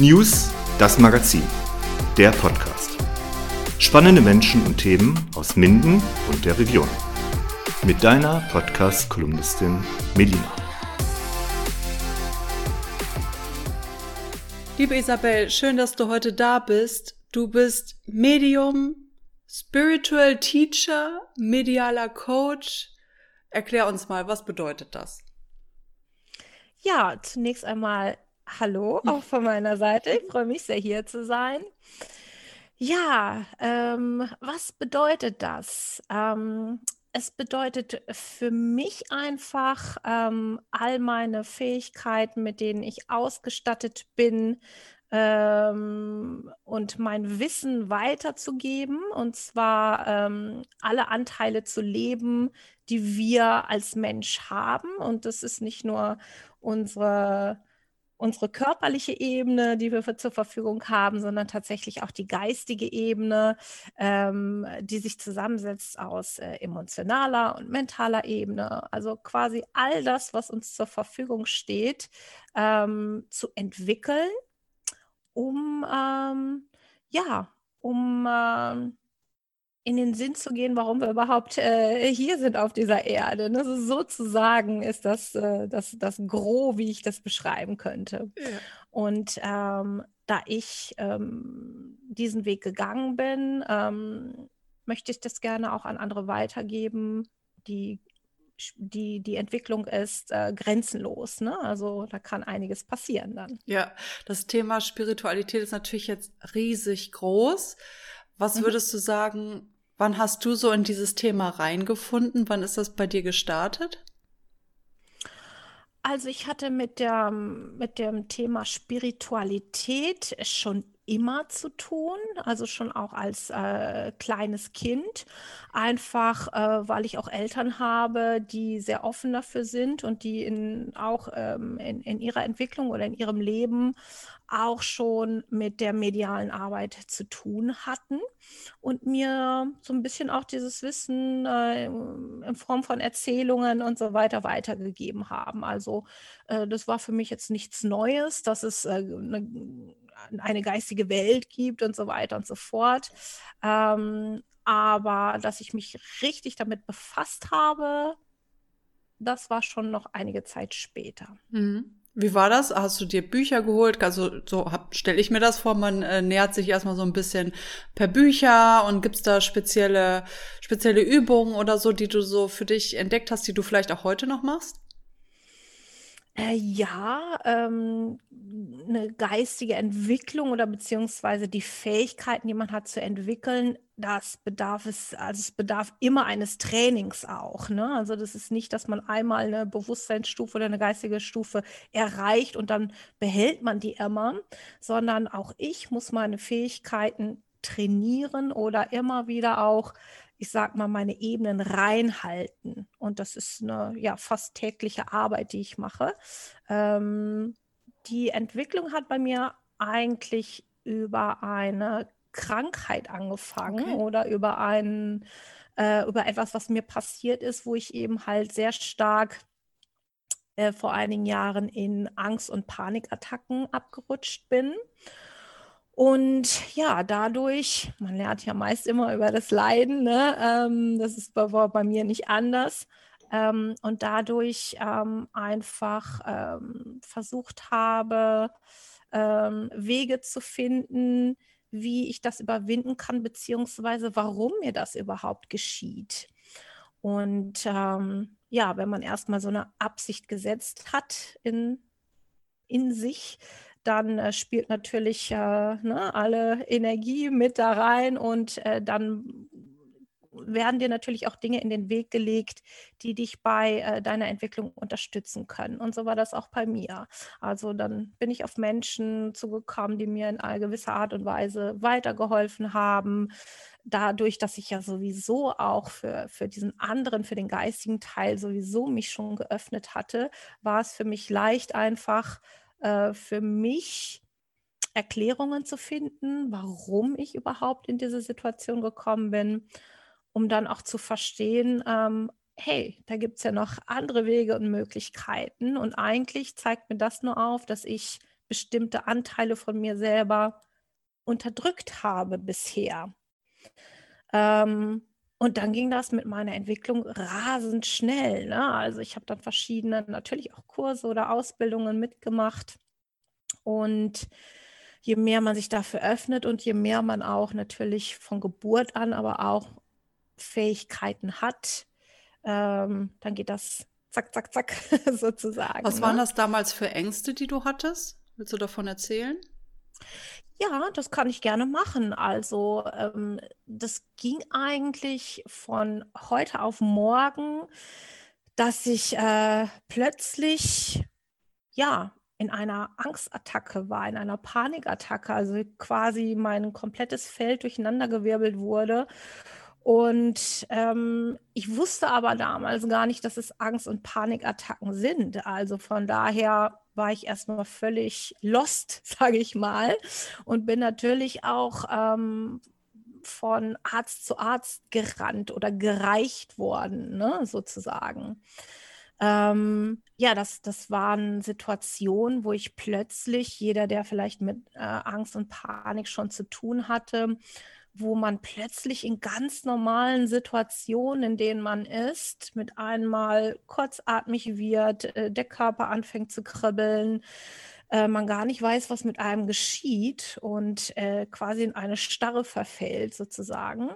News, das Magazin, der Podcast. Spannende Menschen und Themen aus Minden und der Region. Mit deiner Podcast-Kolumnistin Melina. Liebe Isabel, schön, dass du heute da bist. Du bist Medium, Spiritual Teacher, medialer Coach. Erklär uns mal, was bedeutet das? Ja, zunächst einmal hallo auch von meiner Seite. Ich freue mich sehr, hier zu sein. Ja, ähm, was bedeutet das? Ähm, es bedeutet für mich einfach, ähm, all meine Fähigkeiten, mit denen ich ausgestattet bin, ähm, und mein Wissen weiterzugeben, und zwar ähm, alle Anteile zu leben, die wir als Mensch haben. Und das ist nicht nur unsere unsere körperliche Ebene, die wir zur Verfügung haben, sondern tatsächlich auch die geistige Ebene, ähm, die sich zusammensetzt aus äh, emotionaler und mentaler Ebene. Also quasi all das, was uns zur Verfügung steht, ähm, zu entwickeln, um ähm, ja, um ähm, in den Sinn zu gehen, warum wir überhaupt äh, hier sind auf dieser Erde. Ne? Also sozusagen ist das, äh, das das Gros, wie ich das beschreiben könnte. Ja. Und ähm, da ich ähm, diesen Weg gegangen bin, ähm, möchte ich das gerne auch an andere weitergeben, die die, die Entwicklung ist äh, grenzenlos. Ne? Also da kann einiges passieren dann. Ja, das Thema Spiritualität ist natürlich jetzt riesig groß. Was mhm. würdest du sagen, wann hast du so in dieses Thema reingefunden? Wann ist das bei dir gestartet? Also ich hatte mit, der, mit dem Thema Spiritualität schon immer zu tun, also schon auch als äh, kleines Kind, einfach äh, weil ich auch Eltern habe, die sehr offen dafür sind und die in, auch ähm, in, in ihrer Entwicklung oder in ihrem Leben auch schon mit der medialen Arbeit zu tun hatten und mir so ein bisschen auch dieses Wissen äh, in Form von Erzählungen und so weiter weitergegeben haben. Also äh, das war für mich jetzt nichts Neues, dass es äh, eine, eine, geistige Welt gibt und so weiter und so fort. Ähm, aber dass ich mich richtig damit befasst habe, das war schon noch einige Zeit später. Mhm. Wie war das? Hast du dir Bücher geholt? Also so stelle ich mir das vor, man äh, nähert sich erstmal so ein bisschen per Bücher und gibt's da spezielle, spezielle Übungen oder so, die du so für dich entdeckt hast, die du vielleicht auch heute noch machst? Äh, ja, ähm, eine geistige Entwicklung oder beziehungsweise die Fähigkeiten, die man hat zu entwickeln, das bedarf es, also es bedarf immer eines Trainings auch. Ne? Also das ist nicht, dass man einmal eine Bewusstseinsstufe oder eine geistige Stufe erreicht und dann behält man die immer, sondern auch ich muss meine Fähigkeiten trainieren oder immer wieder auch ich sag mal, meine Ebenen reinhalten. Und das ist eine ja, fast tägliche Arbeit, die ich mache. Ähm, die Entwicklung hat bei mir eigentlich über eine Krankheit angefangen okay. oder über ein, äh, über etwas, was mir passiert ist, wo ich eben halt sehr stark äh, vor einigen Jahren in Angst- und Panikattacken abgerutscht bin. Und ja, dadurch, man lernt ja meist immer über das Leiden, ne? Ähm, das ist bei, bei, mir nicht anders. Ähm, und dadurch ähm, einfach ähm, versucht habe, ähm, Wege zu finden, wie ich das überwinden kann, beziehungsweise warum mir das überhaupt geschieht. Und ähm, ja, wenn man erstmal so eine Absicht gesetzt hat in, in sich, dann äh, spielt natürlich äh, ne, alle Energie mit da rein und äh, dann werden dir natürlich auch Dinge in den Weg gelegt, die dich bei äh, deiner Entwicklung unterstützen können. Und so war das auch bei mir. Also dann bin ich auf Menschen zugekommen, die mir in gewisser Art und Weise weitergeholfen haben. Dadurch, dass ich ja sowieso auch für, für diesen anderen, für den geistigen Teil sowieso mich schon geöffnet hatte, war es für mich leicht einfach äh, für mich Erklärungen zu finden, warum ich überhaupt in diese Situation gekommen bin, um dann auch zu verstehen, ähm, hey, da gibt es ja noch andere Wege und Möglichkeiten. Und eigentlich zeigt mir das nur auf, dass ich bestimmte Anteile von mir selber unterdrückt habe bisher. Ähm, und dann ging das mit meiner Entwicklung rasend schnell. Ne? Also ich habe dann verschiedene, natürlich auch Kurse oder Ausbildungen mitgemacht. Und je mehr man sich dafür öffnet und je mehr man auch natürlich von Geburt an, aber auch Fähigkeiten hat, ähm, dann geht das zack, zack, zack sozusagen. Was ne? waren das damals für Ängste, die du hattest? Willst du davon erzählen? Ja, das kann ich gerne machen. Also ähm, das ging eigentlich von heute auf morgen, dass ich äh, plötzlich ja in einer Angstattacke war, in einer Panikattacke, also quasi mein komplettes Feld durcheinandergewirbelt wurde. Und ähm, ich wusste aber damals gar nicht, dass es Angst- und Panikattacken sind. Also von daher war ich erstmal völlig lost, sage ich mal, und bin natürlich auch ähm, von Arzt zu Arzt gerannt oder gereicht worden, ne, sozusagen. Ähm, ja, das, das waren Situationen, wo ich plötzlich, jeder, der vielleicht mit äh, Angst und Panik schon zu tun hatte, wo man plötzlich in ganz normalen Situationen, in denen man ist, mit einmal kurzatmig wird, äh, der Körper anfängt zu kribbeln, äh, man gar nicht weiß, was mit einem geschieht und äh, quasi in eine Starre verfällt sozusagen.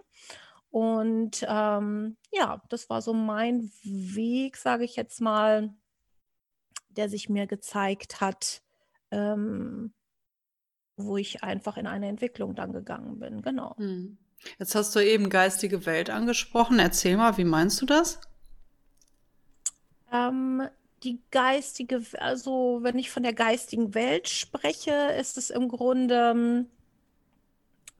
Und ähm, ja, das war so mein Weg, sage ich jetzt mal, der sich mir gezeigt hat, ähm, wo ich einfach in eine Entwicklung dann gegangen bin. Genau. Hm. Jetzt hast du eben geistige Welt angesprochen. Erzähl mal, wie meinst du das? Ähm, die geistige, also wenn ich von der geistigen Welt spreche, ist es im Grunde, ähm,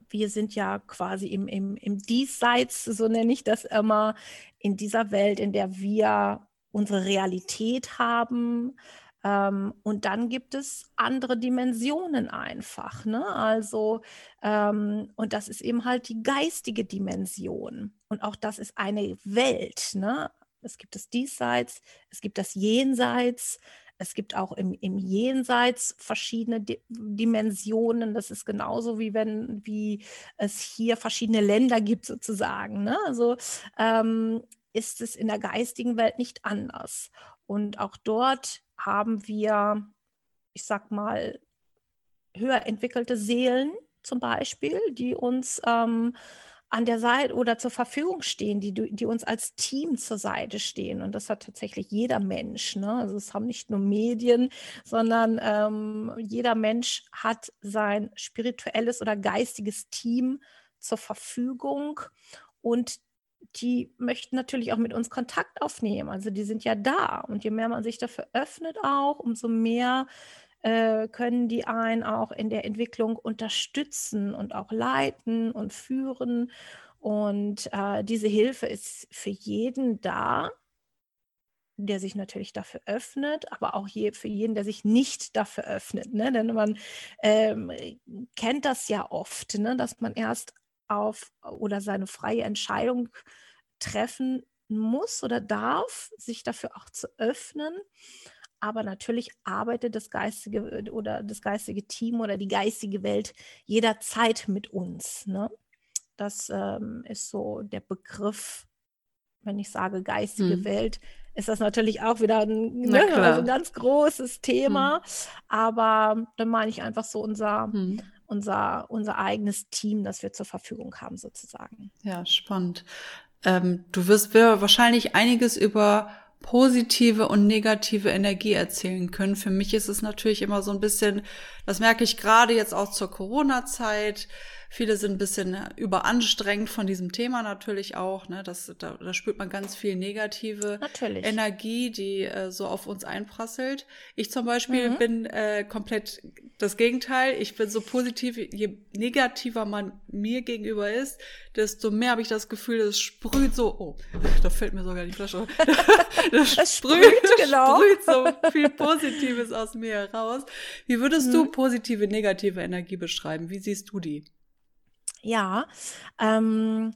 wir sind ja quasi im, im, im Diesseits, so nenne ich das immer, in dieser Welt, in der wir unsere Realität haben, ähm, und dann gibt es andere Dimensionen einfach. Ne? Also, ähm, und das ist eben halt die geistige Dimension. Und auch das ist eine Welt. Ne? Es gibt das Diesseits, es gibt das Jenseits. Es gibt auch im, im Jenseits verschiedene Di Dimensionen. Das ist genauso wie wenn wie es hier verschiedene Länder gibt sozusagen. Ne? Also ähm, ist es in der geistigen Welt nicht anders. Und auch dort haben wir, ich sag mal, höher entwickelte Seelen zum Beispiel, die uns ähm, an der Seite oder zur Verfügung stehen, die, die uns als Team zur Seite stehen. Und das hat tatsächlich jeder Mensch. Ne? Also es haben nicht nur Medien, sondern ähm, jeder Mensch hat sein spirituelles oder geistiges Team zur Verfügung. Und die möchten natürlich auch mit uns Kontakt aufnehmen. Also die sind ja da. Und je mehr man sich dafür öffnet auch, umso mehr äh, können die einen auch in der Entwicklung unterstützen und auch leiten und führen. Und äh, diese Hilfe ist für jeden da, der sich natürlich dafür öffnet, aber auch je, für jeden, der sich nicht dafür öffnet. Ne? Denn man ähm, kennt das ja oft, ne? dass man erst auf oder seine freie Entscheidung treffen muss oder darf, sich dafür auch zu öffnen. Aber natürlich arbeitet das geistige oder das geistige Team oder die geistige Welt jederzeit mit uns. Ne? Das ähm, ist so der Begriff, wenn ich sage geistige hm. Welt, ist das natürlich auch wieder ein, ne, also ein ganz großes Thema. Hm. Aber dann meine ich einfach so unser, hm unser, unser eigenes Team, das wir zur Verfügung haben, sozusagen. Ja, spannend. Ähm, du wirst wahrscheinlich einiges über positive und negative Energie erzählen können. Für mich ist es natürlich immer so ein bisschen, das merke ich gerade jetzt auch zur Corona-Zeit, Viele sind ein bisschen äh, überanstrengend von diesem Thema natürlich auch. Ne? Das, da, da spürt man ganz viel negative natürlich. Energie, die äh, so auf uns einprasselt. Ich zum Beispiel mhm. bin äh, komplett das Gegenteil. Ich bin so positiv, je negativer man mir gegenüber ist, desto mehr habe ich das Gefühl, es sprüht so, oh, da fällt mir sogar die Flasche. das, das sprüht, sprüht, genau. sprüht so viel Positives aus mir heraus. Wie würdest mhm. du positive, negative Energie beschreiben? Wie siehst du die? Ja, ähm,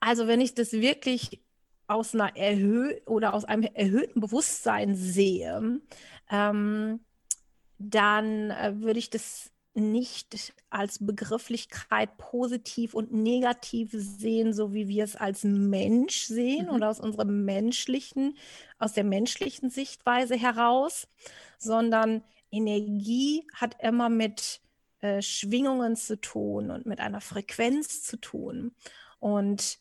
also wenn ich das wirklich aus einer erhö oder aus einem erhöhten Bewusstsein sehe, ähm, dann äh, würde ich das nicht als Begrifflichkeit positiv und negativ sehen, so wie wir es als Mensch sehen mhm. oder aus unserem menschlichen, aus der menschlichen Sichtweise heraus, sondern Energie hat immer mit äh, Schwingungen zu tun und mit einer Frequenz zu tun. Und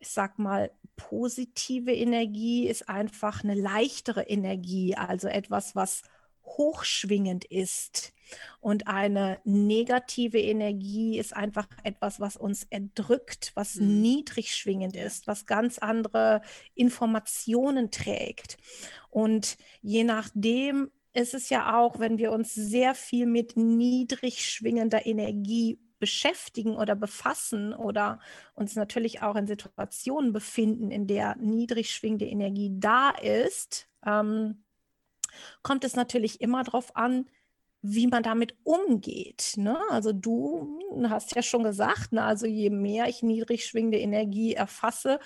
ich sag mal, positive Energie ist einfach eine leichtere Energie, also etwas, was hochschwingend ist. Und eine negative Energie ist einfach etwas, was uns erdrückt, was mhm. niedrig schwingend ist, was ganz andere Informationen trägt. Und je nachdem ist es ja auch, wenn wir uns sehr viel mit niedrig schwingender Energie beschäftigen oder befassen oder uns natürlich auch in Situationen befinden, in der niedrig schwingende Energie da ist, ähm, kommt es natürlich immer darauf an, wie man damit umgeht. Ne? Also du hast ja schon gesagt, ne? also je mehr ich niedrig schwingende Energie erfasse,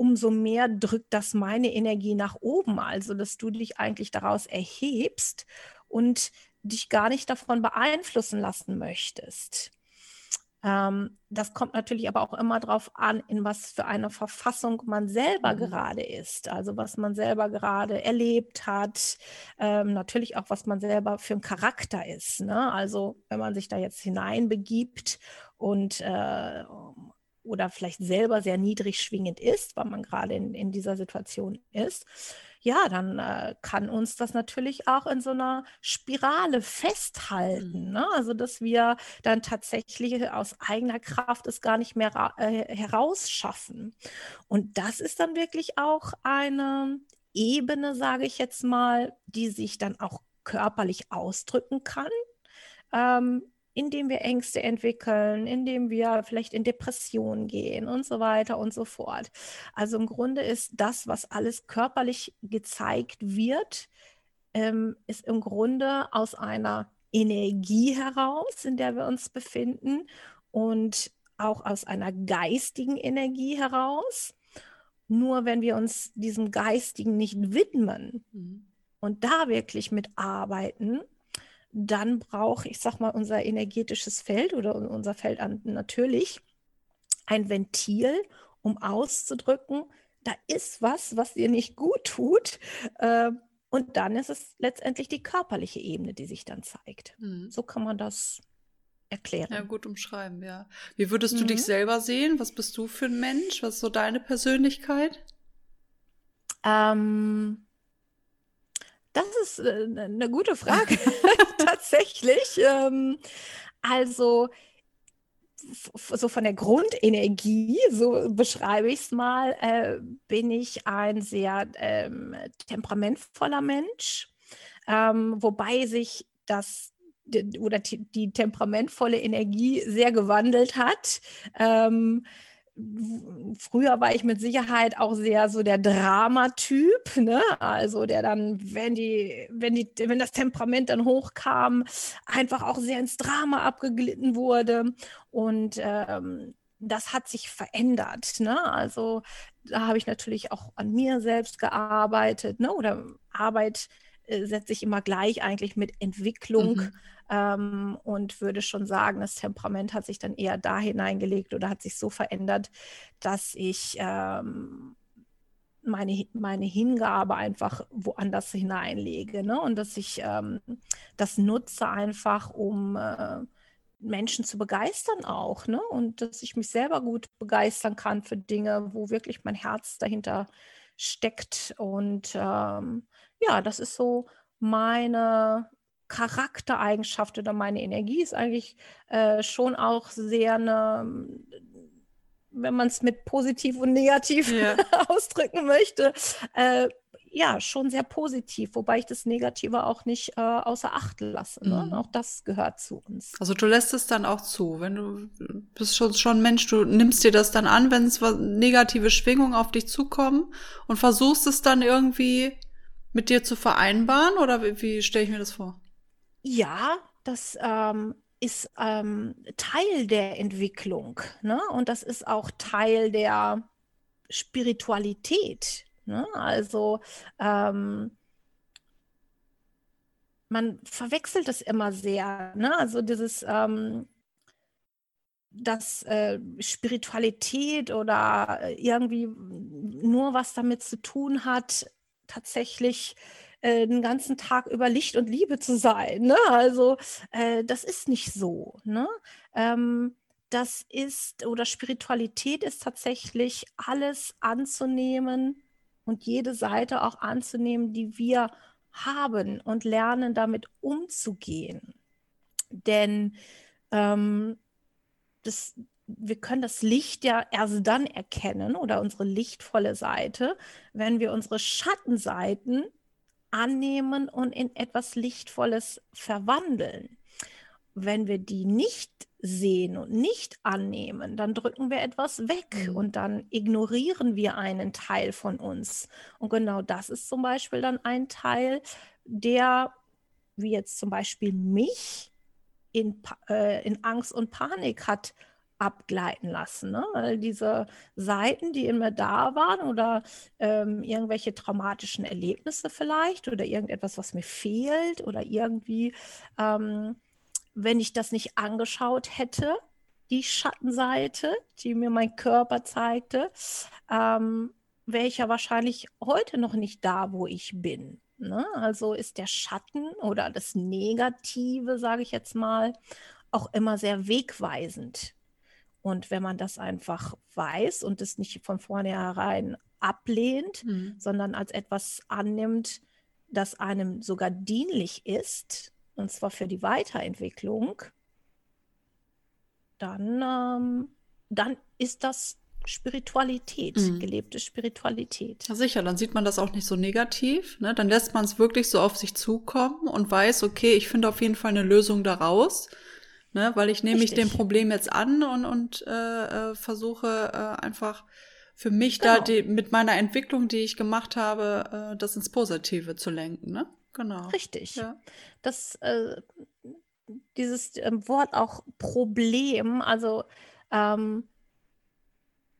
umso mehr drückt das meine Energie nach oben. Also dass du dich eigentlich daraus erhebst und dich gar nicht davon beeinflussen lassen möchtest. Ähm, das kommt natürlich aber auch immer darauf an, in was für einer Verfassung man selber mhm. gerade ist. Also was man selber gerade erlebt hat. Ähm, natürlich auch, was man selber für ein Charakter ist. Ne? Also wenn man sich da jetzt hineinbegibt und äh, oder vielleicht selber sehr niedrig schwingend ist, weil man gerade in, in dieser Situation ist, ja, dann äh, kann uns das natürlich auch in so einer Spirale festhalten. Mhm. Ne? Also, dass wir dann tatsächlich aus eigener Kraft es gar nicht mehr äh, herausschaffen. Und das ist dann wirklich auch eine Ebene, sage ich jetzt mal, die sich dann auch körperlich ausdrücken kann. Ähm, indem wir Ängste entwickeln, indem wir vielleicht in Depressionen gehen und so weiter und so fort. Also im Grunde ist das, was alles körperlich gezeigt wird, ähm, ist im Grunde aus einer Energie heraus, in der wir uns befinden und auch aus einer geistigen Energie heraus. Nur wenn wir uns diesem Geistigen nicht widmen mhm. und da wirklich mitarbeiten, dann braucht, ich sag mal, unser energetisches Feld oder unser Feld an, natürlich ein Ventil, um auszudrücken, da ist was, was dir nicht gut tut. Äh, und dann ist es letztendlich die körperliche Ebene, die sich dann zeigt. Mhm. So kann man das erklären. Ja, gut umschreiben, ja. Wie würdest du mhm. dich selber sehen? Was bist du für ein Mensch? Was ist so deine Persönlichkeit? Ähm, das ist eine äh, gute Frage, tatsächlich. Ähm, also so von der Grundenergie, so beschreibe ich es mal, äh, bin ich ein sehr ähm, temperamentvoller Mensch, ähm, wobei sich das oder die, die, temperamentvolle Energie sehr gewandelt hat. Ähm, früher war ich mit Sicherheit auch sehr so der Dramatyp, ne? Also der dann, wenn die, wenn die, wenn das Temperament dann hochkam, einfach auch sehr ins Drama abgeglitten wurde. Und ähm, das hat sich verändert. Ne? Also da habe ich natürlich auch an mir selbst gearbeitet, ne? Oder Arbeit setze ich immer gleich eigentlich mit Entwicklung. Mhm ähm, und würde schon sagen, das Temperament hat sich dann eher da hineingelegt oder hat sich so verändert, dass ich ähm, meine, meine Hingabe einfach woanders hineinlege ne? und dass ich ähm, das nutze einfach, um äh, Menschen zu begeistern auch ne? und dass ich mich selber gut begeistern kann für Dinge, wo wirklich mein Herz dahinter steckt und ähm, ja, das ist so meine Charaktereigenschaft oder meine Energie ist eigentlich äh, schon auch sehr eine, wenn man es mit positiv und negativ ja. ausdrücken möchte, äh, ja, schon sehr positiv, wobei ich das Negative auch nicht äh, außer Acht lasse. Ne? Mhm. Auch das gehört zu uns. Also du lässt es dann auch zu, wenn du bist schon, schon Mensch, du nimmst dir das dann an, wenn es negative Schwingungen auf dich zukommen und versuchst es dann irgendwie mit dir zu vereinbaren oder wie, wie stelle ich mir das vor? Ja, das ähm, ist ähm, Teil der Entwicklung. Ne? Und das ist auch Teil der Spiritualität. Ne? Also ähm, man verwechselt es immer sehr. Ne? Also dieses, ähm, dass äh, Spiritualität oder irgendwie nur was damit zu tun hat, tatsächlich äh, den ganzen Tag über Licht und Liebe zu sein. Ne? Also äh, das ist nicht so. Ne? Ähm, das ist, oder Spiritualität ist tatsächlich alles anzunehmen und jede Seite auch anzunehmen, die wir haben und lernen, damit umzugehen. Denn ähm, das, wir können das Licht ja erst dann erkennen oder unsere lichtvolle Seite, wenn wir unsere Schattenseiten annehmen und in etwas Lichtvolles verwandeln. Wenn wir die nicht sehen und nicht annehmen, dann drücken wir etwas weg mhm. und dann ignorieren wir einen Teil von uns. Und genau das ist zum Beispiel dann ein Teil, der, wie jetzt zum Beispiel mich, in, äh, in Angst und Panik hat abgleiten lassen. Ne? Weil diese Seiten, die immer da waren oder ähm, irgendwelche traumatischen Erlebnisse vielleicht oder irgendetwas, was mir fehlt oder irgendwie, ähm, wenn ich das nicht angeschaut hätte, die Schattenseite, die mir mein Körper zeigte, ähm, wäre ich ja wahrscheinlich heute noch nicht da, wo ich bin. Ne? Also ist der Schatten oder das Negative, sage ich jetzt mal, auch immer sehr wegweisend. Und wenn man das einfach weiß und es nicht von vornherein ablehnt, mhm. sondern als etwas annimmt, das einem sogar dienlich ist, und zwar für die Weiterentwicklung, dann, ähm, dann ist das Spiritualität, mhm. gelebte Spiritualität. Ja, sicher, dann sieht man das auch nicht so negativ. Ne? Dann lässt man es wirklich so auf sich zukommen und weiß, okay, ich finde auf jeden Fall eine Lösung daraus. Ne? Weil ich nehme mich dem Problem jetzt an und, und äh, äh, versuche äh, einfach für mich genau. da die, mit meiner Entwicklung, die ich gemacht habe, äh, das ins Positive zu lenken. Ne? Genau. Richtig. Ja. Das, äh, dieses äh, Wort auch Problem, also ähm,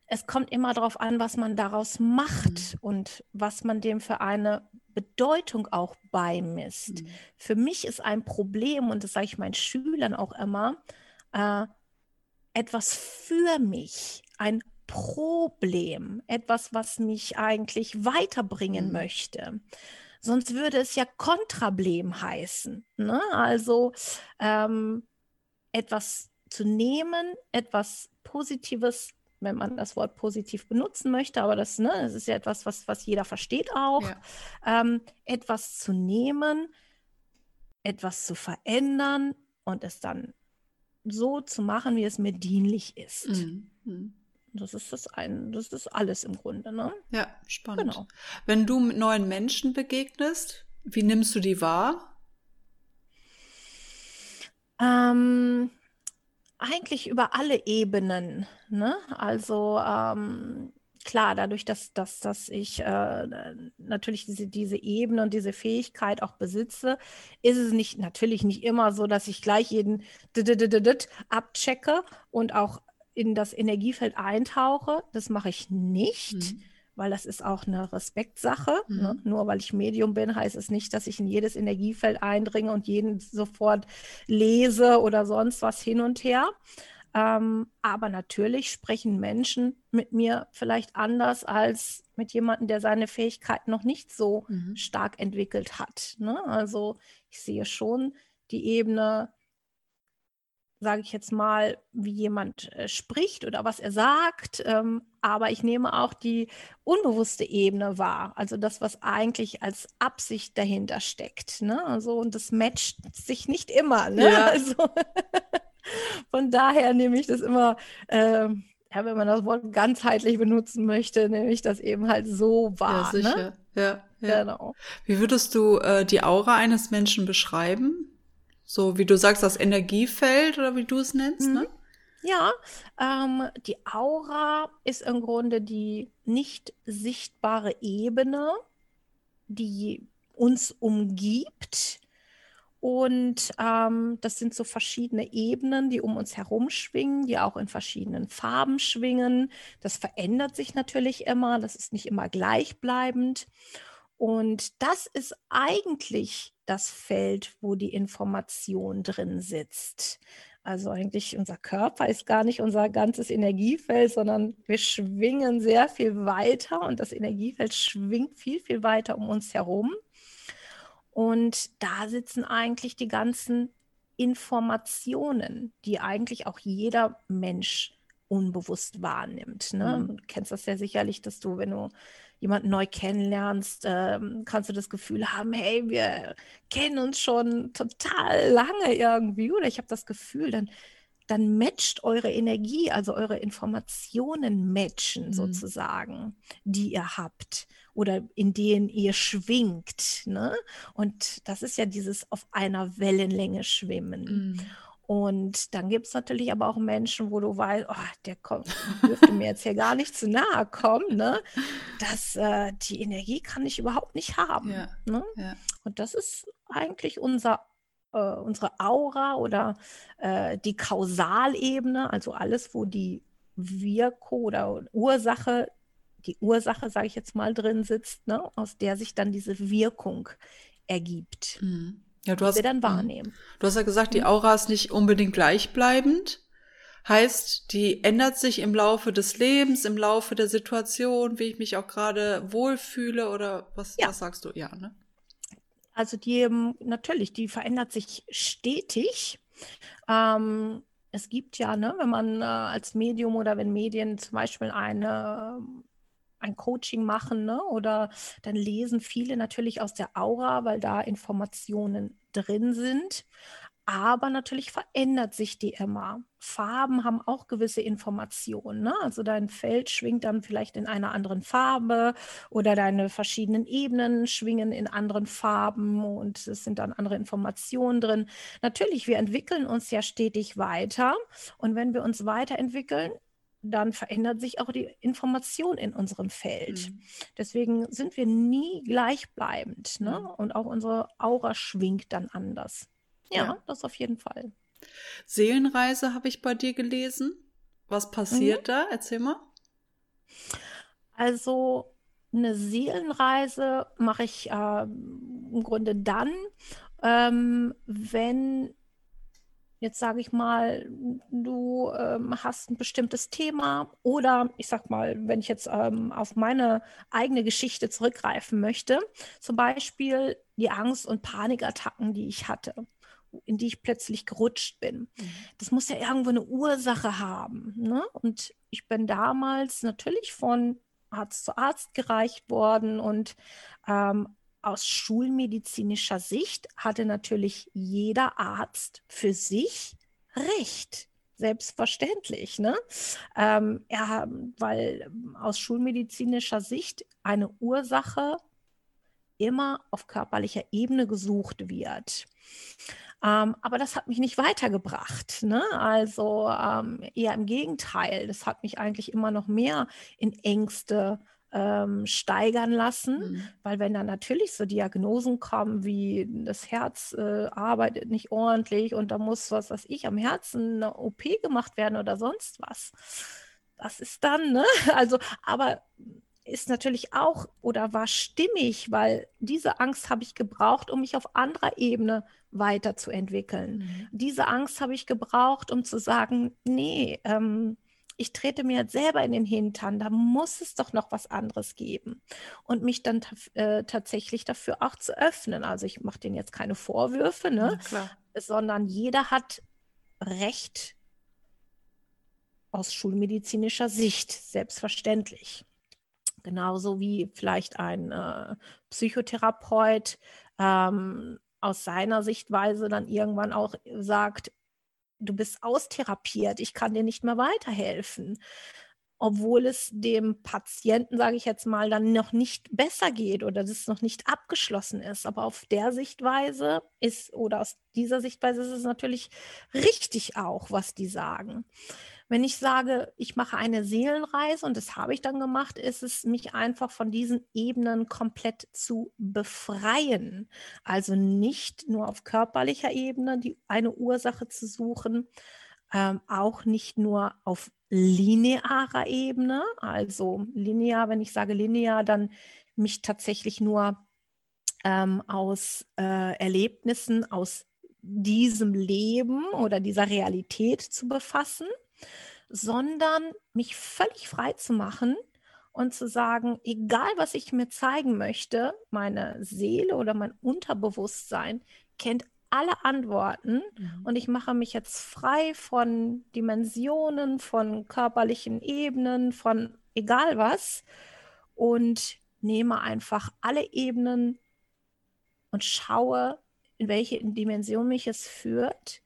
es kommt immer darauf an, was man daraus macht mhm. und was man dem für eine Bedeutung auch beimisst. Mhm. Für mich ist ein Problem, und das sage ich meinen Schülern auch immer, äh, etwas für mich, ein Problem, etwas, was mich eigentlich weiterbringen mhm. möchte. Sonst würde es ja Kontrablem heißen. Ne? Also ähm, etwas zu nehmen, etwas Positives wenn man das Wort positiv benutzen möchte, aber das, ne, das ist ja etwas, was, was jeder versteht auch, ja. ähm, etwas zu nehmen, etwas zu verändern und es dann so zu machen, wie es mir dienlich ist. Mhm. mhm. Das ist das ein, das ist alles im Grunde, ne? Ja, spannend. Genau. Wenn du mit neuen Menschen begegnest, wie nimmst du die wahr? Ähm, eigentlich über alle Ebenen. Ne? Also ähm, klar, dadurch, dass, dass, dass ich äh, natürlich diese, diese Ebene und diese Fähigkeit auch besitze, ist es nicht natürlich nicht immer so, dass ich gleich jeden abchecke und auch in das Energiefeld eintauche. Das mache ich nicht. Mhm weil das ist auch eine Respektsache. Ne? Mhm. Ne? Nur weil ich Medium bin, heißt es nicht, dass ich in jedes Energiefeld eindringe und jeden sofort lese oder sonst was hin und her. Ähm, aber natürlich sprechen Menschen mit mir vielleicht anders als mit jemandem, der seine Fähigkeiten noch nicht so mhm. stark entwickelt hat. Ne? Also ich sehe schon die Ebene sage ich jetzt mal, wie jemand äh, spricht oder was er sagt, ähm, aber ich nehme auch die unbewusste Ebene wahr, also das, was eigentlich als Absicht dahinter steckt. Ne? Also, und das matcht sich nicht immer. Ne? Ja. Also, von daher nehme ich das immer, äh, ja, wenn man das Wort ganzheitlich benutzen möchte, nehme ich das eben halt so wahr. Ja, sicher. Ne? Ja, ja. Genau. Wie würdest du äh, die Aura eines Menschen beschreiben? So wie du sagst, das Energiefeld oder wie du es nennst, mhm. ne? Ja, ähm, die Aura ist im Grunde die nicht sichtbare Ebene, die uns umgibt. Und ähm, das sind so verschiedene Ebenen, die um uns herum schwingen, die auch in verschiedenen Farben schwingen. Das verändert sich natürlich immer, das ist nicht immer gleichbleibend. Und das ist eigentlich das Feld, wo die Information drin sitzt. Also eigentlich unser Körper ist gar nicht unser ganzes Energiefeld, sondern wir schwingen sehr viel weiter und das Energiefeld schwingt viel, viel weiter um uns herum. Und da sitzen eigentlich die ganzen Informationen, die eigentlich auch jeder Mensch unbewusst wahrnimmt. Ne? Mhm. Du kennst das ja sicherlich, dass du, wenn du jemanden neu kennenlernst, ähm, kannst du das Gefühl haben, hey, wir kennen uns schon total lange irgendwie oder ich habe das Gefühl, dann, dann matcht eure Energie, also eure Informationen matchen mhm. sozusagen, die ihr habt oder in denen ihr schwingt. Ne? Und das ist ja dieses auf einer Wellenlänge schwimmen. Mhm. Und dann gibt es natürlich aber auch Menschen, wo du weißt, oh, der kommt, dürfte mir jetzt hier gar nicht zu nahe kommen. Ne? Das, äh, die Energie kann ich überhaupt nicht haben. Ja, ne? ja. Und das ist eigentlich unser, äh, unsere Aura oder äh, die Kausalebene, also alles, wo die Wirkung oder Ursache, die Ursache, sage ich jetzt mal, drin sitzt, ne? aus der sich dann diese Wirkung ergibt. Mhm ja, du hast, wir dann mhm. wahrnehmen. Du hast ja gesagt, die mhm. Aura ist nicht unbedingt gleichbleibend. Heißt, die ändert sich im Laufe des Lebens, im Laufe der Situation, wie ich mich auch gerade wohlfühle oder was, ja. was sagst du? Ja, ne? Also die, ähm, natürlich, die verändert sich stetig. Ähm, es gibt ja, ne, wenn man äh, als Medium oder wenn Medien zum Beispiel eine ein Coaching machen ne? oder dann lesen viele natürlich aus der Aura, weil da Informationen drin sind. Aber natürlich verändert sich die immer. Farben haben auch gewisse Informationen. Ne? Also dein Feld schwingt dann vielleicht in einer anderen Farbe oder deine verschiedenen Ebenen schwingen in anderen Farben und es sind dann andere Informationen drin. Natürlich, wir entwickeln uns ja stetig weiter und wenn wir uns weiterentwickeln, dann verändert sich auch die Information in unserem Feld. Mhm. Deswegen sind wir nie gleichbleibend. Ne? Mhm. Und auch unsere Aura schwingt dann anders. Ja, ja. das auf jeden Fall. Seelenreise habe ich bei dir gelesen. Was passiert mhm. da? Erzähl mal. Also eine Seelenreise mache ich äh, im Grunde dann, ähm, wenn Jetzt sage ich mal, du ähm, hast ein bestimmtes Thema oder ich sag mal, wenn ich jetzt ähm, auf meine eigene Geschichte zurückgreifen möchte, zum Beispiel die Angst- und Panikattacken, die ich hatte, in die ich plötzlich gerutscht bin. Mhm. Das muss ja irgendwo eine Ursache haben. Ne? Und ich bin damals natürlich von Arzt zu Arzt gereicht worden und ähm, aus schulmedizinischer Sicht hatte natürlich jeder Arzt für sich Recht. Selbstverständlich, ne? Ähm, er, weil aus schulmedizinischer Sicht eine Ursache immer auf körperlicher Ebene gesucht wird. Ähm, aber das hat mich nicht weitergebracht. Ne? Also ähm, eher im Gegenteil, das hat mich eigentlich immer noch mehr in Ängste ähm, steigern lassen, mhm. weil wenn dann natürlich so Diagnosen kommen wie das Herz äh, arbeitet nicht ordentlich und da muss was weiß ich am Herzen eine OP gemacht werden oder sonst was. Das ist dann, ne? Also, aber ist natürlich auch oder war stimmig, weil diese Angst habe ich gebraucht, um mich auf anderer Ebene weiterzuentwickeln. Mhm. Diese Angst habe ich gebraucht, um zu sagen, nee, ähm, ich trete mir jetzt selber in den Hintern, da muss es doch noch was anderes geben. Und mich dann äh, tatsächlich dafür auch zu öffnen. Also ich mache denen jetzt keine Vorwürfe, ne? sondern jeder hat Recht aus schulmedizinischer Sicht, selbstverständlich. Genauso wie vielleicht ein äh, Psychotherapeut ähm, aus seiner Sichtweise dann irgendwann auch sagt, du bist austherapiert, ich kann dir nicht mehr weiterhelfen. Obwohl es dem Patienten, sage ich jetzt mal, dann noch nicht besser geht oder das noch nicht abgeschlossen ist. Aber auf der Sichtweise ist oder aus dieser Sichtweise ist es natürlich richtig auch, was die sagen. Wenn ich sage, ich mache eine Seelenreise und das habe ich dann gemacht, ist es mich einfach von diesen Ebenen komplett zu befreien. Also nicht nur auf körperlicher Ebene die eine Ursache zu suchen, ähm, auch nicht nur auf linearer Ebene. Also linear, wenn ich sage linear, dann mich tatsächlich nur ähm, aus äh, Erlebnissen aus diesem Leben oder dieser Realität zu befassen, sondern mich völlig frei zu machen und zu sagen, egal was ich mir zeigen möchte, meine Seele oder mein Unterbewusstsein kennt alle Antworten mhm. und ich mache mich jetzt frei von Dimensionen, von körperlichen Ebenen, von egal was und nehme einfach alle Ebenen und schaue, in welche Dimension mich es führt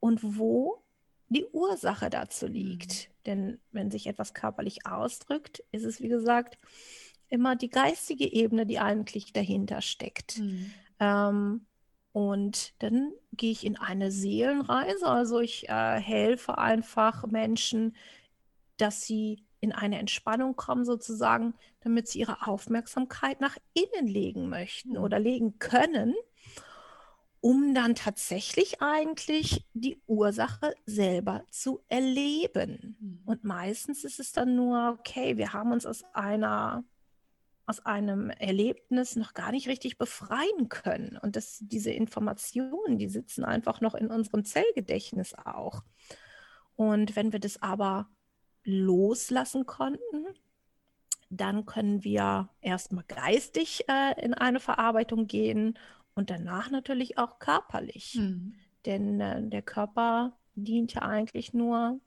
und wo die Ursache dazu liegt. Mhm. Denn wenn sich etwas körperlich ausdrückt, ist es, wie gesagt, immer die geistige Ebene, die eigentlich dahinter steckt. Mhm. Ähm, und dann gehe ich in eine Seelenreise. Also ich äh, helfe einfach Menschen, dass sie in eine Entspannung kommen, sozusagen, damit sie ihre Aufmerksamkeit nach innen legen möchten mhm. oder legen können, um dann tatsächlich eigentlich die Ursache selber zu erleben. Mhm. Und meistens ist es dann nur, okay, wir haben uns aus einer aus einem Erlebnis noch gar nicht richtig befreien können. Und das, diese Informationen, die sitzen einfach noch in unserem Zellgedächtnis auch. Und wenn wir das aber loslassen konnten, dann können wir erstmal geistig äh, in eine Verarbeitung gehen und danach natürlich auch körperlich. Mhm. Denn äh, der Körper dient ja eigentlich nur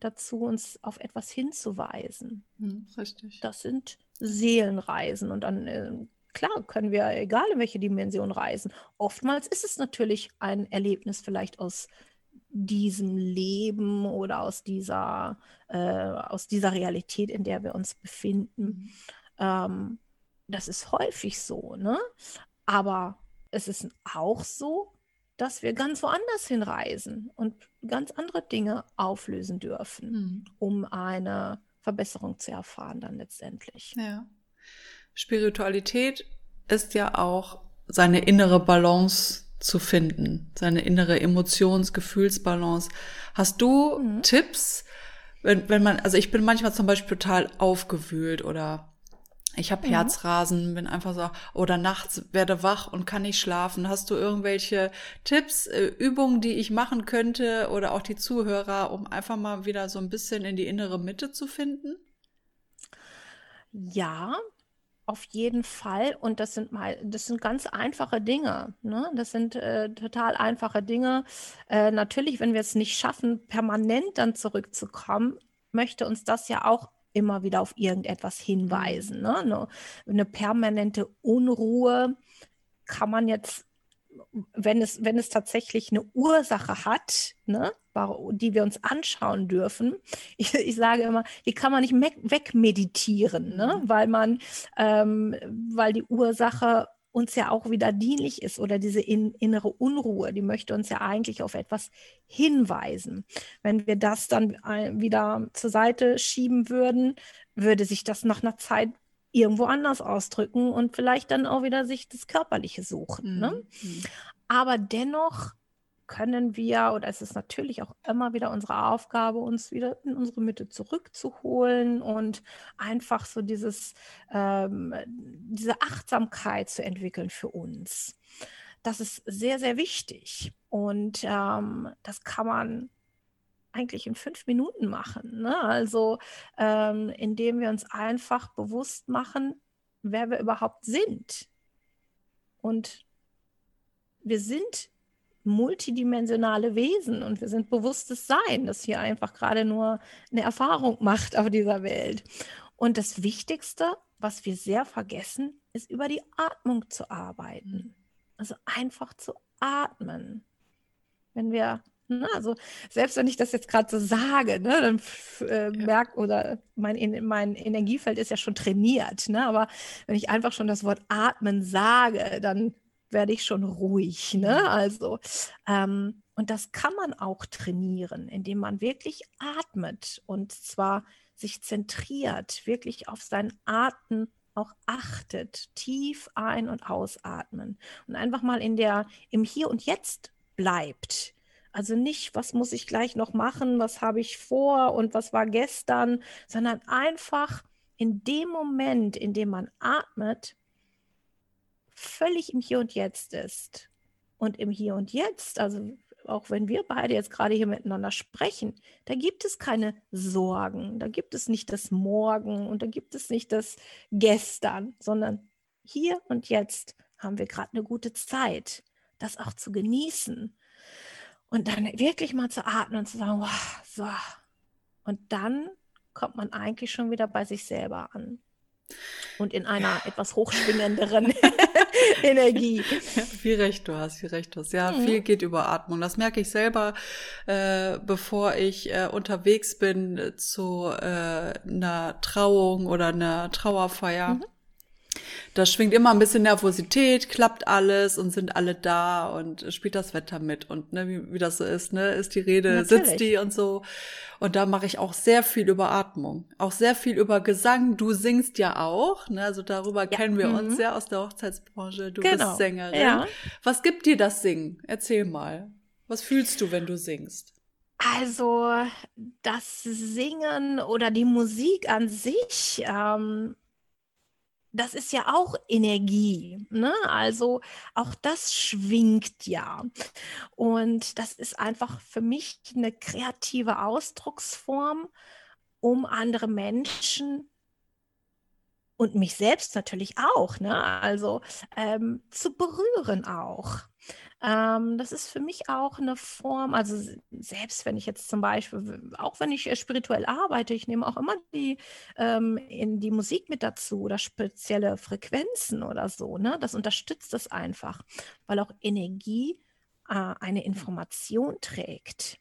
dazu, uns auf etwas hinzuweisen. Mhm, richtig. Das sind Seelenreisen. Und dann, äh, klar, können wir, egal in welche Dimension reisen. Oftmals ist es natürlich ein Erlebnis vielleicht aus diesem Leben oder aus dieser, äh, aus dieser Realität, in der wir uns befinden. Mhm. Ähm, das ist häufig so, ne? Aber es ist auch so, dass wir ganz woanders hinreisen und ganz andere Dinge auflösen dürfen, mhm. um eine Verbesserung zu erfahren dann letztendlich. Ja. Spiritualität ist ja auch seine innere Balance zu finden, seine innere Emotions-, Gefühlsbalance. Hast du mhm. Tipps, wenn, wenn man, also ich bin manchmal zum Beispiel total aufgewühlt oder ich habe mhm. Herzrasen, bin einfach so, oder nachts werde wach und kann nicht schlafen. Hast du irgendwelche Tipps, äh, Übungen, die ich machen könnte oder auch die Zuhörer, um einfach mal wieder so ein bisschen in die innere Mitte zu finden? Ja, auf jeden Fall. Und das sind mal, das sind ganz einfache Dinge. Ne? Das sind äh, total einfache Dinge. Äh, natürlich, wenn wir es nicht schaffen, permanent dann zurückzukommen, möchte uns das ja auch immer wieder auf irgendetwas hinweisen. Mhm. Ne? Eine, eine permanente Unruhe kann man jetzt wenn es, wenn es tatsächlich eine Ursache hat, ne, die wir uns anschauen dürfen, ich, ich sage immer, die kann man nicht wegmeditieren, ne, mhm. weil man, ähm, weil die Ursache uns ja auch wieder dienlich ist oder diese in, innere Unruhe, die möchte uns ja eigentlich auf etwas hinweisen. Wenn wir das dann wieder zur Seite schieben würden, würde sich das nach einer Zeit irgendwo anders ausdrücken und vielleicht dann auch wieder sich das Körperliche suchen. Ne? Mhm. Aber dennoch können wir, oder es ist natürlich auch immer wieder unsere Aufgabe, uns wieder in unsere Mitte zurückzuholen und einfach so dieses, ähm, diese Achtsamkeit zu entwickeln für uns. Das ist sehr, sehr wichtig. Und ähm, das kann man eigentlich in fünf Minuten machen. Ne? Also ähm, indem wir uns einfach bewusst machen, wer wir überhaupt sind. Und wir sind multidimensionale Wesen und wir sind bewusstes Sein, das hier einfach gerade nur eine Erfahrung macht auf dieser Welt. Und das Wichtigste, was wir sehr vergessen, ist über die Atmung zu arbeiten. Also einfach zu atmen. Wenn wir, na, ne, also selbst wenn ich das jetzt gerade so sage, ne, dann äh, merkt oder mein, mein Energiefeld ist ja schon trainiert, ne, aber wenn ich einfach schon das Wort atmen sage, dann werde ich schon ruhig. Ne? Mhm. Also, ähm, und das kann man auch trainieren, indem man wirklich atmet und zwar sich zentriert, wirklich auf seinen Atem auch achtet, tief ein- und ausatmen und einfach mal in der, im Hier und Jetzt bleibt. Also nicht, was muss ich gleich noch machen, was habe ich vor und was war gestern, sondern einfach in dem Moment, in dem man atmet, völlig im Hier und Jetzt ist. Und im Hier und Jetzt, also auch wenn wir beide jetzt gerade hier miteinander sprechen, da gibt es keine Sorgen, da gibt es nicht das Morgen und da gibt es nicht das Gestern, sondern hier und jetzt haben wir gerade eine gute Zeit, das auch zu genießen und dann wirklich mal zu atmen und zu sagen, wow, so. Und dann kommt man eigentlich schon wieder bei sich selber an und in einer ja. etwas hochschwingenderen Energie. Ja, wie recht du hast, wie recht du hast. Ja, mhm. viel geht über Atmung. Das merke ich selber, äh, bevor ich äh, unterwegs bin zu äh, einer Trauung oder einer Trauerfeier. Mhm da schwingt immer ein bisschen Nervosität, klappt alles und sind alle da und spielt das Wetter mit und ne, wie, wie das so ist, ne, ist die Rede, Natürlich. sitzt die und so. Und da mache ich auch sehr viel über Atmung, auch sehr viel über Gesang. Du singst ja auch, ne, also darüber ja. kennen wir mhm. uns ja aus der Hochzeitsbranche. Du genau. bist Sängerin. Ja. Was gibt dir das Singen? Erzähl mal. Was fühlst du, wenn du singst? Also das Singen oder die Musik an sich ähm, das ist ja auch Energie. Ne? Also auch das schwingt ja. Und das ist einfach für mich eine kreative Ausdrucksform, um andere Menschen und mich selbst natürlich auch, ne? also ähm, zu berühren auch. Ähm, das ist für mich auch eine Form, also selbst wenn ich jetzt zum Beispiel, auch wenn ich äh, spirituell arbeite, ich nehme auch immer die, ähm, in die Musik mit dazu oder spezielle Frequenzen oder so. Ne? Das unterstützt das einfach, weil auch Energie äh, eine Information trägt.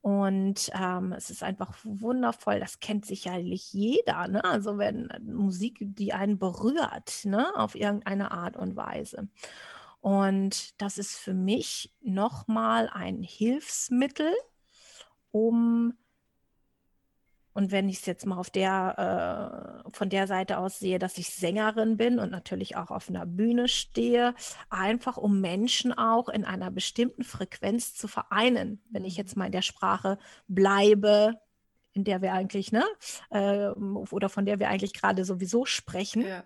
Und ähm, es ist einfach wundervoll, das kennt sicherlich jeder. Ne? Also wenn äh, Musik, die einen berührt, ne? auf irgendeine Art und Weise. Und das ist für mich nochmal ein Hilfsmittel, um, und wenn ich es jetzt mal auf der, äh, von der Seite aus sehe, dass ich Sängerin bin und natürlich auch auf einer Bühne stehe, einfach um Menschen auch in einer bestimmten Frequenz zu vereinen. Wenn ich jetzt mal in der Sprache bleibe, in der wir eigentlich, ne, äh, oder von der wir eigentlich gerade sowieso sprechen, ja.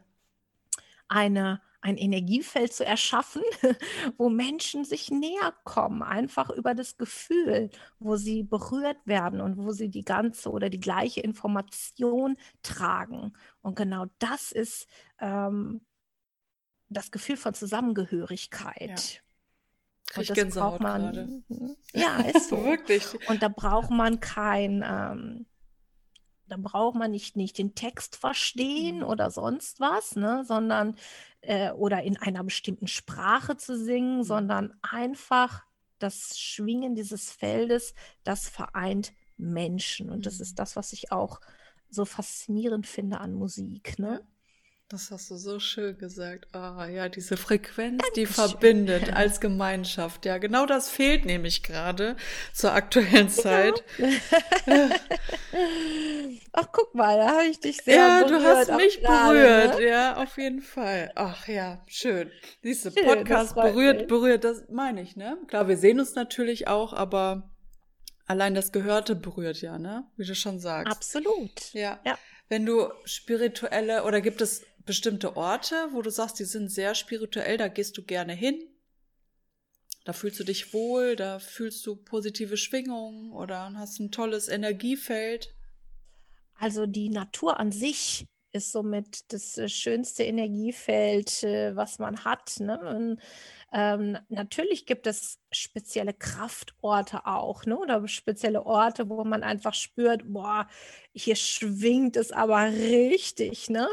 eine ein Energiefeld zu erschaffen, wo Menschen sich näher kommen, einfach über das Gefühl, wo sie berührt werden und wo sie die ganze oder die gleiche Information tragen. Und genau das ist ähm, das Gefühl von Zusammengehörigkeit. Ja. Und das braucht man. Ja, ist so. Wirklich. Und da braucht man kein. Ähm, da braucht man nicht, nicht den Text verstehen mhm. oder sonst was, ne, sondern äh, oder in einer bestimmten Sprache zu singen, mhm. sondern einfach das Schwingen dieses Feldes, das vereint Menschen. Und das ist mhm. das, was ich auch so faszinierend finde an Musik. Ne? Das hast du so schön gesagt. Ah, ja, diese Frequenz, Dankeschön. die verbindet als Gemeinschaft. Ja, genau das fehlt nämlich gerade zur aktuellen Zeit. Genau. Ach, guck mal, da habe ich dich sehr ja, berührt. Ja, du hast mich gerade, berührt. Ne? Ja, auf jeden Fall. Ach ja, schön. Siehst du, Podcast berührt, mich. berührt, das meine ich, ne? Klar, wir sehen uns natürlich auch, aber allein das Gehörte berührt ja, ne? Wie du schon sagst. Absolut. Ja. ja. Wenn du spirituelle oder gibt es bestimmte Orte, wo du sagst, die sind sehr spirituell, da gehst du gerne hin? Da fühlst du dich wohl, da fühlst du positive Schwingungen oder hast ein tolles Energiefeld? Also die Natur an sich ist somit das äh, schönste Energiefeld, äh, was man hat. Ne? Und ähm, natürlich gibt es spezielle Kraftorte auch, ne? oder spezielle Orte, wo man einfach spürt, boah, hier schwingt es aber richtig. Ne?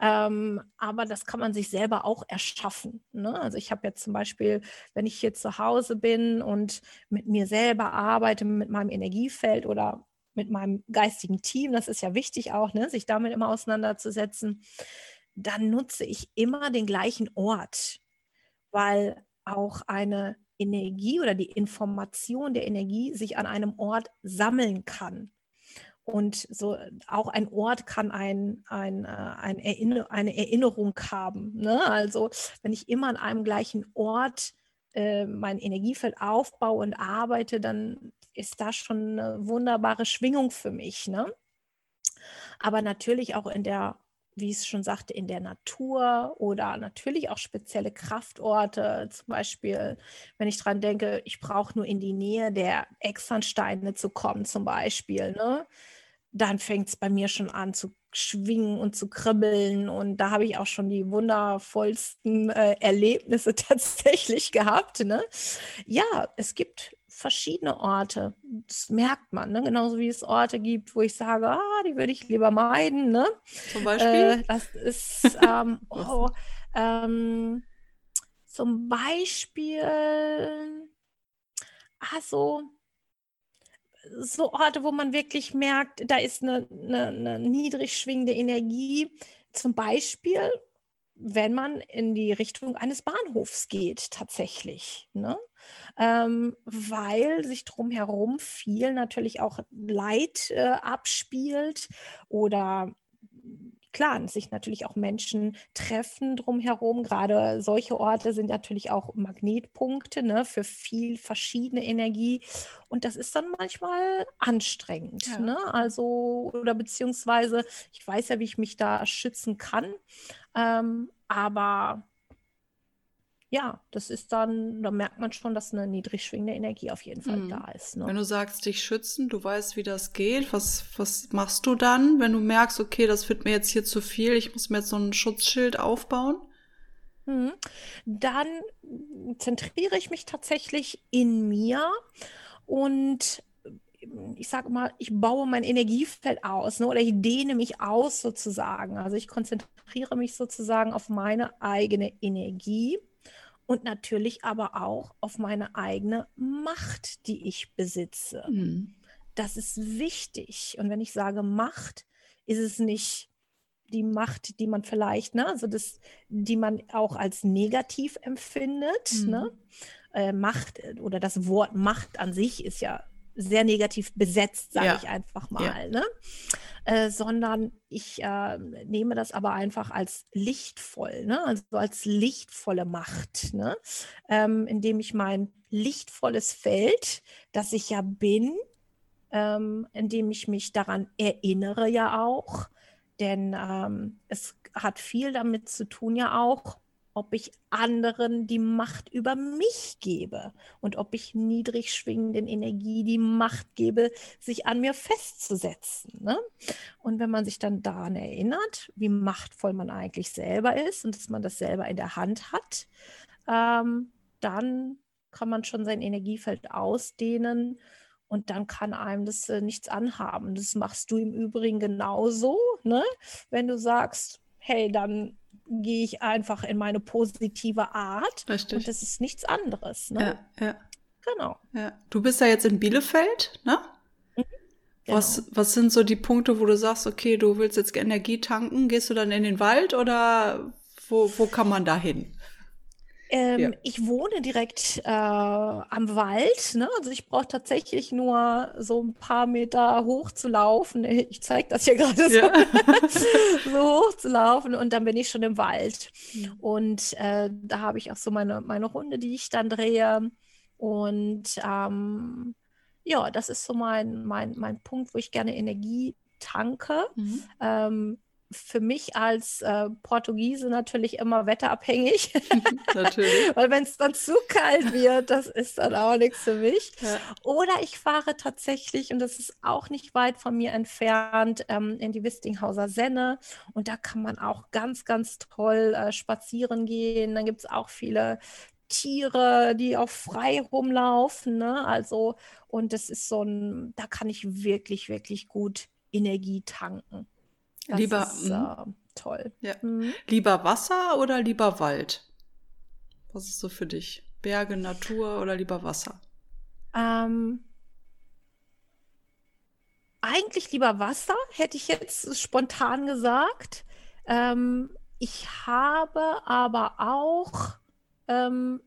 Ähm, aber das kann man sich selber auch erschaffen. Ne? Also ich habe jetzt zum Beispiel, wenn ich hier zu Hause bin und mit mir selber arbeite, mit meinem Energiefeld oder mit meinem geistigen Team, das ist ja wichtig auch, ne? sich damit immer auseinanderzusetzen, dann nutze ich immer den gleichen Ort weil auch eine Energie oder die Information der Energie sich an einem Ort sammeln kann. Und so auch ein Ort kann ein, ein, äh, ein Erinner eine Erinnerung haben. Ne? Also wenn ich immer an einem gleichen Ort äh, mein Energiefeld aufbaue und arbeite, dann ist das schon eine wunderbare Schwingung für mich. Ne? Aber natürlich auch in der wie ich es schon sagte, in der Natur oder natürlich auch spezielle Kraftorte. Zum Beispiel, wenn ich dran denke, ich brauche nur in die Nähe der Exernsteine zu kommen, zum Beispiel, ne? dann fängt es bei mir schon an zu schwingen und zu kribbeln. Und da habe ich auch schon die wundervollsten äh, Erlebnisse tatsächlich gehabt. Ne? Ja, es gibt verschiedene Orte. Das merkt man, ne? genauso wie es Orte gibt, wo ich sage, ah, die würde ich lieber meiden. Ne? Zum Beispiel? Äh, das ist ähm, oh, ähm, zum Beispiel, also so Orte, wo man wirklich merkt, da ist eine, eine, eine niedrig schwingende Energie. Zum Beispiel wenn man in die Richtung eines Bahnhofs geht, tatsächlich. Ne? Ähm, weil sich drumherum viel natürlich auch Leid äh, abspielt oder klar, sich natürlich auch Menschen treffen drumherum. Gerade solche Orte sind natürlich auch Magnetpunkte ne, für viel verschiedene Energie. Und das ist dann manchmal anstrengend. Ja. Ne? Also, oder beziehungsweise, ich weiß ja, wie ich mich da schützen kann. Ähm, aber ja, das ist dann, da merkt man schon, dass eine niedrig schwingende Energie auf jeden Fall mhm. da ist. Ne? Wenn du sagst, dich schützen, du weißt, wie das geht, was, was machst du dann, wenn du merkst, okay, das wird mir jetzt hier zu viel, ich muss mir jetzt so ein Schutzschild aufbauen? Mhm. Dann zentriere ich mich tatsächlich in mir und ich sage mal, ich baue mein Energiefeld aus ne, oder ich dehne mich aus sozusagen. Also ich konzentriere mich sozusagen auf meine eigene Energie und natürlich aber auch auf meine eigene Macht, die ich besitze. Mhm. Das ist wichtig. Und wenn ich sage Macht, ist es nicht die Macht, die man vielleicht, ne, also das, die man auch als negativ empfindet. Mhm. Ne? Äh, Macht oder das Wort Macht an sich ist ja sehr negativ besetzt, sage ja. ich einfach mal. Ja. Ne? Äh, sondern ich äh, nehme das aber einfach als lichtvoll, ne? also als lichtvolle Macht, ne? Ähm, indem ich mein lichtvolles Feld, das ich ja bin, ähm, indem ich mich daran erinnere ja auch, denn ähm, es hat viel damit zu tun ja auch, ob ich anderen die Macht über mich gebe und ob ich niedrig schwingenden Energie die Macht gebe, sich an mir festzusetzen. Ne? Und wenn man sich dann daran erinnert, wie machtvoll man eigentlich selber ist und dass man das selber in der Hand hat, ähm, dann kann man schon sein Energiefeld ausdehnen und dann kann einem das äh, nichts anhaben. Das machst du im Übrigen genauso, ne? wenn du sagst, hey, dann gehe ich einfach in meine positive Art. Richtig. Und das ist nichts anderes. Ne? Ja, ja. Genau. Ja. Du bist ja jetzt in Bielefeld, ne? Mhm, genau. Was, was sind so die Punkte, wo du sagst, okay, du willst jetzt Energie tanken, gehst du dann in den Wald oder wo, wo kann man da hin? Ähm, ja. Ich wohne direkt äh, am Wald. Ne? Also ich brauche tatsächlich nur so ein paar Meter hoch zu laufen. Ich zeige das hier gerade so. Ja. so hoch zu laufen und dann bin ich schon im Wald. Mhm. Und äh, da habe ich auch so meine, meine Runde, die ich dann drehe. Und ähm, ja, das ist so mein, mein, mein Punkt, wo ich gerne Energie tanke. Mhm. Ähm, für mich als äh, Portugiese natürlich immer wetterabhängig. natürlich. Weil wenn es dann zu kalt wird, das ist dann auch nichts für mich. Ja. Oder ich fahre tatsächlich, und das ist auch nicht weit von mir entfernt, ähm, in die Wistinghauser Senne. Und da kann man auch ganz, ganz toll äh, spazieren gehen. Dann gibt es auch viele Tiere, die auch frei rumlaufen. Ne? Also, und das ist so ein, da kann ich wirklich, wirklich gut Energie tanken. Das lieber ist, äh, toll. Ja. Mhm. Lieber Wasser oder lieber Wald? Was ist so für dich? Berge, Natur oder lieber Wasser? Ähm, eigentlich lieber Wasser, hätte ich jetzt spontan gesagt. Ähm, ich habe aber auch ähm,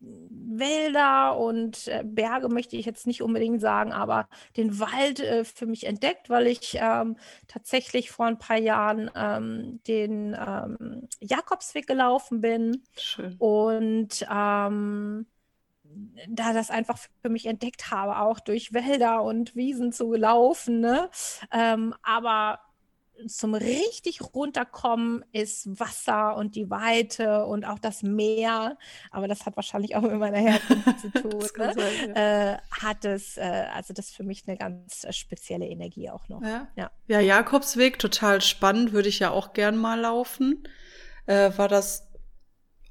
Wälder und äh, Berge möchte ich jetzt nicht unbedingt sagen, aber den Wald äh, für mich entdeckt, weil ich ähm, tatsächlich vor ein paar Jahren ähm, den ähm, Jakobsweg gelaufen bin Schön. und ähm, da das einfach für mich entdeckt habe, auch durch Wälder und Wiesen zu laufen. Ne? Ähm, aber zum richtig runterkommen ist Wasser und die Weite und auch das Meer, aber das hat wahrscheinlich auch mit meiner Herkunft zu tun. Ne? Sein, ja. äh, hat es, äh, also das ist für mich eine ganz äh, spezielle Energie auch noch. Ja, ja. ja Jakobsweg, total spannend, würde ich ja auch gern mal laufen. Äh, war das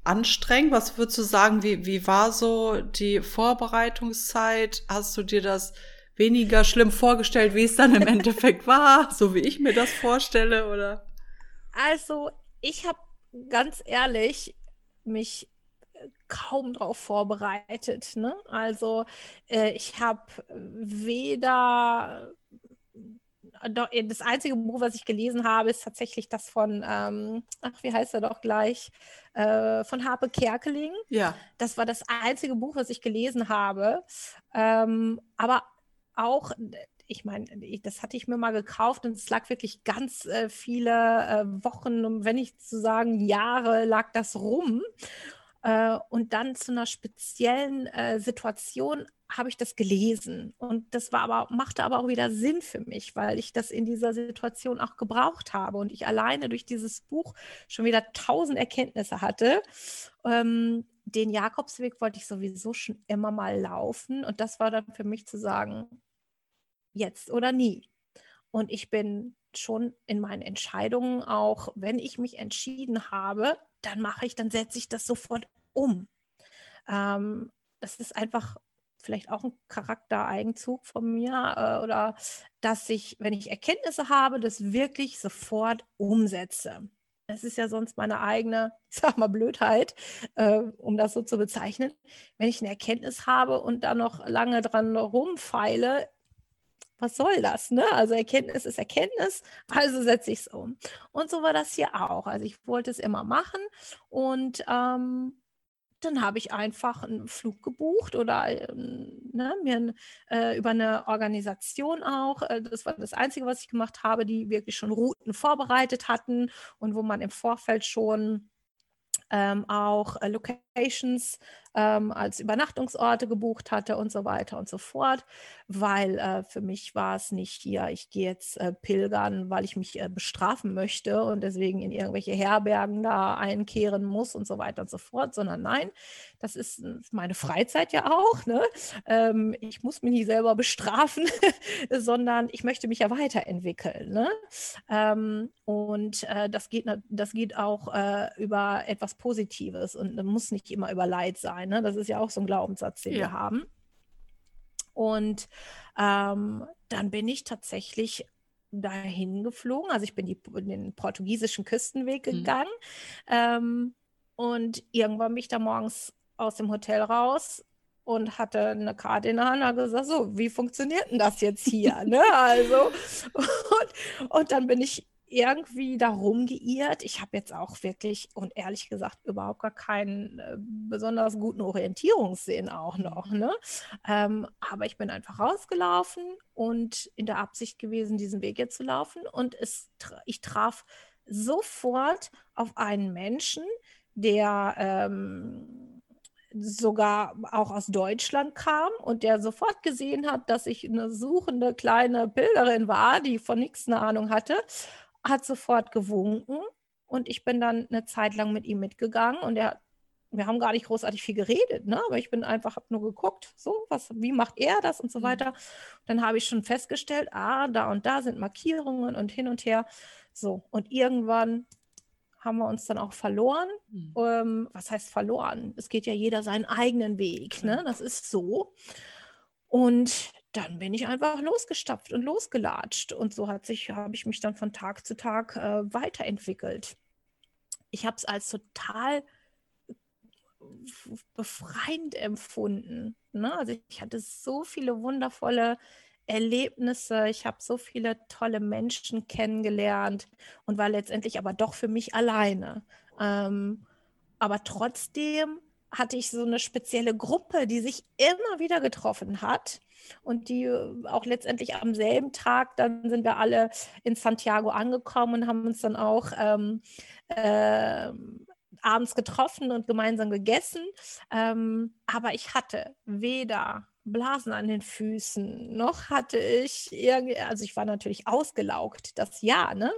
anstrengend? Was würdest du sagen, wie, wie war so die Vorbereitungszeit? Hast du dir das weniger schlimm vorgestellt, wie es dann im Endeffekt war, so wie ich mir das vorstelle, oder? Also, ich habe ganz ehrlich mich äh, kaum darauf vorbereitet. Ne? Also, äh, ich habe weder äh, das einzige Buch, was ich gelesen habe, ist tatsächlich das von, ähm, ach, wie heißt er doch gleich, äh, von Harpe Kerkeling. Ja. Das war das einzige Buch, was ich gelesen habe. Ähm, aber auch, ich meine, das hatte ich mir mal gekauft und es lag wirklich ganz äh, viele äh, Wochen, um wenn nicht zu sagen Jahre, lag das rum. Äh, und dann zu einer speziellen äh, Situation habe ich das gelesen. Und das war aber, machte aber auch wieder Sinn für mich, weil ich das in dieser Situation auch gebraucht habe und ich alleine durch dieses Buch schon wieder tausend Erkenntnisse hatte. Ähm, den Jakobsweg wollte ich sowieso schon immer mal laufen. Und das war dann für mich zu sagen, jetzt oder nie. Und ich bin schon in meinen Entscheidungen auch, wenn ich mich entschieden habe, dann mache ich, dann setze ich das sofort um. Ähm, das ist einfach vielleicht auch ein Charaktereigenzug von mir äh, oder dass ich, wenn ich Erkenntnisse habe, das wirklich sofort umsetze. Das ist ja sonst meine eigene, ich sag mal, Blödheit, äh, um das so zu bezeichnen. Wenn ich eine Erkenntnis habe und da noch lange dran rumfeile, was soll das? Ne? Also Erkenntnis ist Erkenntnis, also setze ich es um. Und so war das hier auch. Also ich wollte es immer machen und ähm, dann habe ich einfach einen Flug gebucht oder ähm, ne, mir äh, über eine Organisation auch. Äh, das war das Einzige, was ich gemacht habe, die wirklich schon Routen vorbereitet hatten und wo man im Vorfeld schon ähm, auch äh, Locations ähm, als Übernachtungsorte gebucht hatte und so weiter und so fort, weil äh, für mich war es nicht hier, ich gehe jetzt äh, pilgern, weil ich mich äh, bestrafen möchte und deswegen in irgendwelche Herbergen da einkehren muss und so weiter und so fort, sondern nein, das ist meine Freizeit ja auch. Ne? Ähm, ich muss mich nicht selber bestrafen, sondern ich möchte mich ja weiterentwickeln. Ne? Ähm, und äh, das, geht, das geht auch äh, über etwas Positives und muss nicht immer über Leid sein sein. Ne? Das ist ja auch so ein Glaubenssatz, den ja. wir haben. Und ähm, dann bin ich tatsächlich dahin geflogen. Also ich bin die, den portugiesischen Küstenweg mhm. gegangen. Mhm. Ähm, und irgendwann bin ich da morgens aus dem Hotel raus und hatte eine Karte in der Hand und gesagt, so, wie funktioniert denn das jetzt hier? ne? Also, und, und dann bin ich irgendwie darum geirrt. Ich habe jetzt auch wirklich und ehrlich gesagt überhaupt gar keinen äh, besonders guten Orientierungssinn auch noch. Ne? Ähm, aber ich bin einfach rausgelaufen und in der Absicht gewesen, diesen Weg jetzt zu laufen. Und es, ich traf sofort auf einen Menschen, der ähm, sogar auch aus Deutschland kam und der sofort gesehen hat, dass ich eine suchende kleine Pilgerin war, die von nichts eine Ahnung hatte hat sofort gewunken und ich bin dann eine Zeit lang mit ihm mitgegangen und er wir haben gar nicht großartig viel geredet, ne? aber ich bin einfach, habe nur geguckt, so, was, wie macht er das und so mhm. weiter. Dann habe ich schon festgestellt, ah, da und da sind Markierungen und hin und her. So, und irgendwann haben wir uns dann auch verloren. Mhm. Ähm, was heißt verloren? Es geht ja jeder seinen eigenen Weg, ne? Das ist so. Und dann bin ich einfach losgestapft und losgelatscht. Und so hat sich, habe ich mich dann von Tag zu Tag äh, weiterentwickelt. Ich habe es als total befreiend empfunden. Ne? Also ich hatte so viele wundervolle Erlebnisse, ich habe so viele tolle Menschen kennengelernt und war letztendlich aber doch für mich alleine. Ähm, aber trotzdem hatte ich so eine spezielle Gruppe, die sich immer wieder getroffen hat und die äh, auch letztendlich am selben Tag, dann sind wir alle in Santiago angekommen und haben uns dann auch ähm, äh, abends getroffen und gemeinsam gegessen. Ähm, aber ich hatte weder Blasen an den Füßen, noch hatte ich irgendwie, also ich war natürlich ausgelaugt, das Jahr, ne?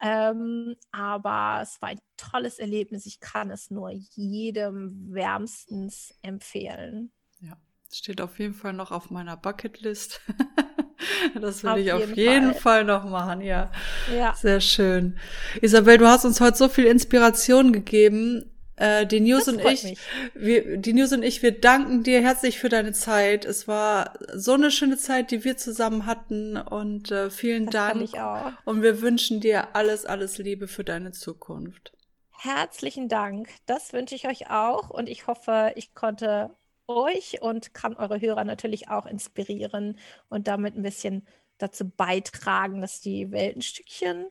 Ähm, aber es war ein tolles Erlebnis. Ich kann es nur jedem wärmstens empfehlen. Ja, steht auf jeden Fall noch auf meiner Bucketlist. Das will auf ich auf jeden, jeden Fall. Fall. noch machen, ja. Ja. Sehr schön. Isabel, du hast uns heute so viel Inspiration gegeben. Äh, die News und ich, wir, die News und ich, wir danken dir herzlich für deine Zeit. Es war so eine schöne Zeit, die wir zusammen hatten und äh, vielen das Dank. Ich auch. Und wir wünschen dir alles, alles Liebe für deine Zukunft. Herzlichen Dank. Das wünsche ich euch auch und ich hoffe, ich konnte euch und kann eure Hörer natürlich auch inspirieren und damit ein bisschen dazu beitragen, dass die Welt ein Stückchen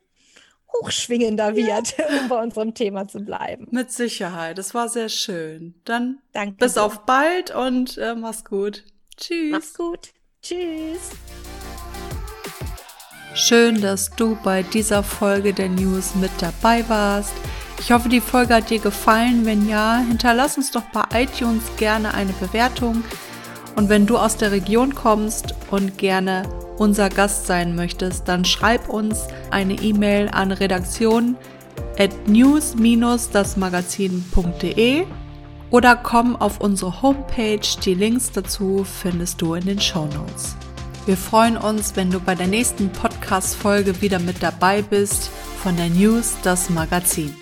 hochschwingender wird, ja. um bei unserem Thema zu bleiben. Mit Sicherheit. Das war sehr schön. Dann Danke bis dir. auf bald und äh, mach's gut. Tschüss. Mach's gut. Tschüss. Schön, dass du bei dieser Folge der News mit dabei warst. Ich hoffe, die Folge hat dir gefallen. Wenn ja, hinterlass uns doch bei iTunes gerne eine Bewertung. Und wenn du aus der Region kommst und gerne unser Gast sein möchtest, dann schreib uns eine E-Mail an redaktion at news-dasmagazin.de oder komm auf unsere Homepage. Die Links dazu findest du in den Show Notes. Wir freuen uns, wenn du bei der nächsten Podcast-Folge wieder mit dabei bist von der News Das Magazin.